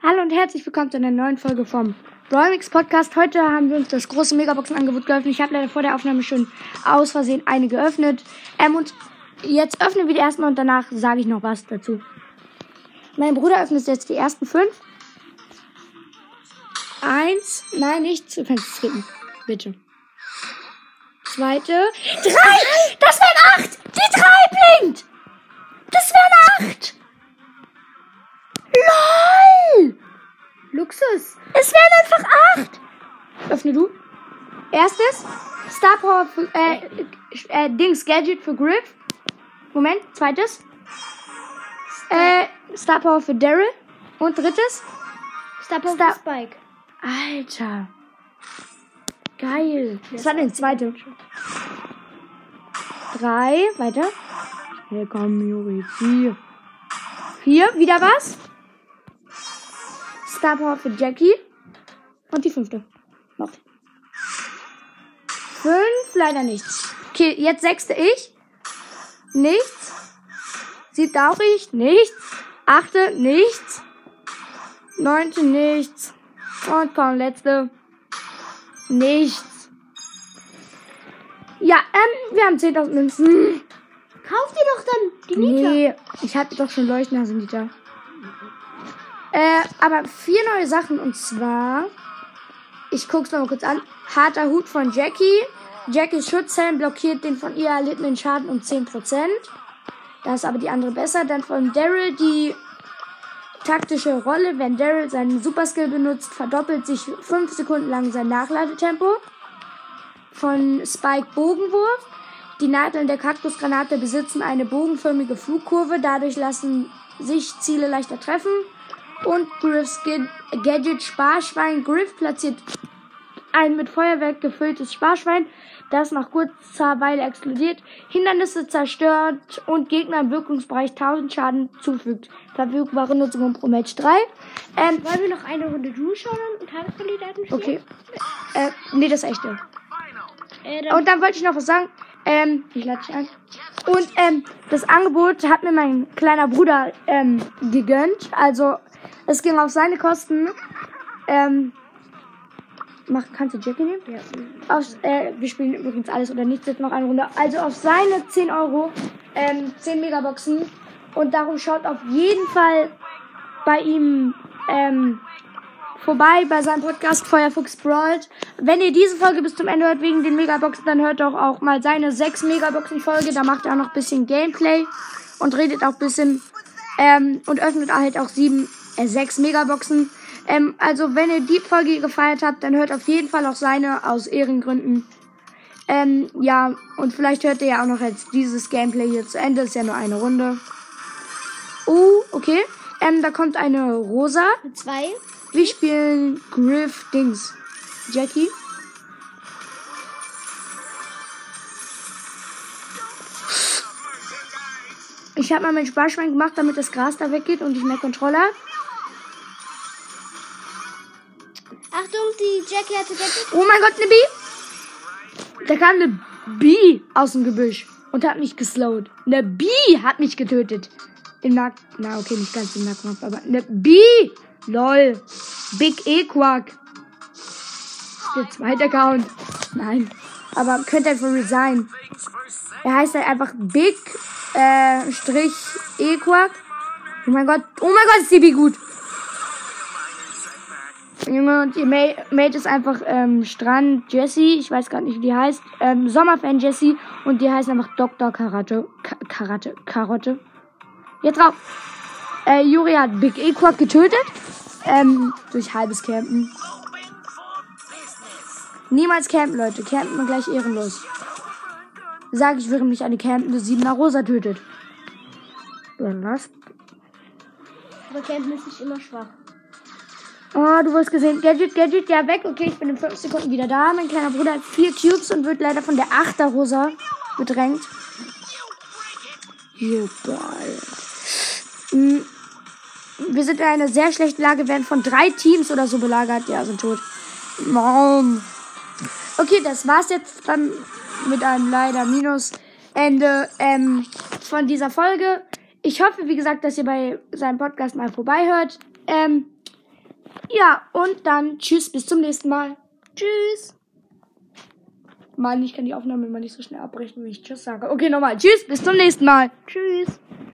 Hallo und herzlich willkommen zu einer neuen Folge vom Royalmix Podcast. Heute haben wir uns das große Megaboxen-Angebot geöffnet. Ich habe leider vor der Aufnahme schon aus Versehen eine geöffnet. Ähm, und jetzt öffnen wir die ersten und danach sage ich noch was dazu. Mein Bruder öffnet jetzt die ersten fünf. Eins, nein, nicht. Du kannst skippen. Bitte. Zweite. Drei! Das wären acht! Die drei blinkt! Das wären acht! LOL! Luxus. Es wären einfach acht! Öffne du. Erstes. Star Power für, äh, äh, Dings, Gadget für Griff. Moment. Zweites. Äh, Star Power für Daryl. Und drittes. Star Power Star- für Spike. Alter. Geil. Das war der zweite. Drei. Weiter. Hier komm, Juri. Vier. Vier. Wieder was? Star Power für Jackie. Und die fünfte. Noch. Fünf. Leider nichts. Okay, jetzt sechste ich. Nichts. Siebte auch ich. Nichts. Achte. Nichts. Neunte. Nichts. Und komm, letzte. Nichts. Ja, ähm, wir haben 10.000 Münzen. Kauf dir doch dann die Nita. Nee, ich hatte doch schon Leuchtnasen-Nita. Äh, aber vier neue Sachen und zwar, ich guck's mal kurz an. Harter Hut von Jackie. Jackies Schutzhelm blockiert den von ihr erlittenen Schaden um 10%. Da ist aber die andere besser. Dann von Daryl die taktische Rolle. Wenn Daryl seinen Superskill benutzt, verdoppelt sich 5 Sekunden lang sein Nachladetempo. Von Spike Bogenwurf. Die Nadeln der Kaktusgranate besitzen eine bogenförmige Flugkurve. Dadurch lassen sich Ziele leichter treffen. Und Griffs Gadget Sparschwein. Griff platziert ein mit Feuerwerk gefülltes Sparschwein, das nach kurzer Weile explodiert, Hindernisse zerstört und Gegner im Wirkungsbereich 1000 Schaden zufügt. Verfügbare Nutzung pro Match 3. Ähm, Wollen wir noch eine Runde Du schauen und Tageskandidaten spielen? okay. Äh, nee, das echte. Äh, dann Und dann wollte ich noch was sagen. Ähm, ich lade dich an. Und ähm, das Angebot hat mir mein kleiner Bruder ähm, gegönnt. Also es ging auf seine Kosten. Ähm, mach, kannst du Jackie nehmen? ja. Aufs, äh, wir spielen übrigens alles oder nichts jetzt noch eine Runde. Also auf seine 10 Euro, ähm, 10 Megaboxen. Und darum schaut auf jeden Fall bei ihm ähm, vorbei bei seinem Podcast Feuerfuchs Brawled. Wenn ihr diese Folge bis zum Ende hört wegen den Megaboxen, dann hört doch auch mal seine 6 Megaboxen Folge. Da macht er auch noch ein bisschen Gameplay und redet auch ein bisschen ähm, und öffnet halt auch sieben, sechs Megaboxen. Ähm, also wenn ihr die Folge gefeiert habt, dann hört auf jeden Fall auch seine aus Ehrengründen. Ähm, ja, und vielleicht hört ihr ja auch noch jetzt dieses Gameplay hier zu Ende. Ist ja nur eine Runde. Oh, okay. Ähm, da kommt eine Rosa. Zwei. Wir spielen Griff Dings. Jackie. Ich habe mal mein Sparschwein gemacht, damit das Gras da weggeht und ich mehr Controller habe. Die Jackie hatte Gadget. Oh mein Gott, eine Bee! Da kam eine Bee aus dem Gebüsch und hat mich geslowt. Eine Bee hat mich getötet. Im Nacken. Na, okay, nicht ganz im Nackenkampf, aber eine Bee! Lol. Big E-Quack. Der zweite Account. Nein. Aber könnte einfach resign. Er heißt halt einfach Big äh, Strich E-Quack. Oh mein Gott. Oh mein Gott, ist die Bee gut. Junge, und ihr Ma- Mate ist einfach ähm, Strand Jessie, ich weiß gar nicht, wie die heißt. Ähm, Sommerfan Jessie und die heißt einfach Dr. Karate. Ka Karate. Karotte. Jetzt drauf. Äh, Juri hat Big Equak getötet. Ähm, durch halbes Campen. Niemals campen, Leute. Campen wir gleich ehrenlos. Sag ich, während mich eine campende Siebener Rosa tötet. Dann was? Aber Campen ist nicht immer schwach. Oh, du wirst gesehen. Gadget, Gadget, ja weg. Okay, ich bin in 5 Sekunden wieder da. Mein kleiner Bruder hat vier Cubes und wird leider von der Achterrosa bedrängt. You. Mm, Wir sind in einer sehr schlechten Lage, werden von drei Teams oder so belagert. Ja, sind tot. Mom. Okay, das war's jetzt dann mit einem leider Minusende ähm, von dieser Folge. Ich hoffe, wie gesagt, dass ihr bei seinem Podcast mal vorbeihört. Ähm, Ja, und dann tschüss, bis zum nächsten Mal. Tschüss. Mann, ich kann die Aufnahme immer nicht so schnell abbrechen, wie ich tschüss sage. Okay, nochmal. Tschüss, bis zum nächsten Mal. Tschüss.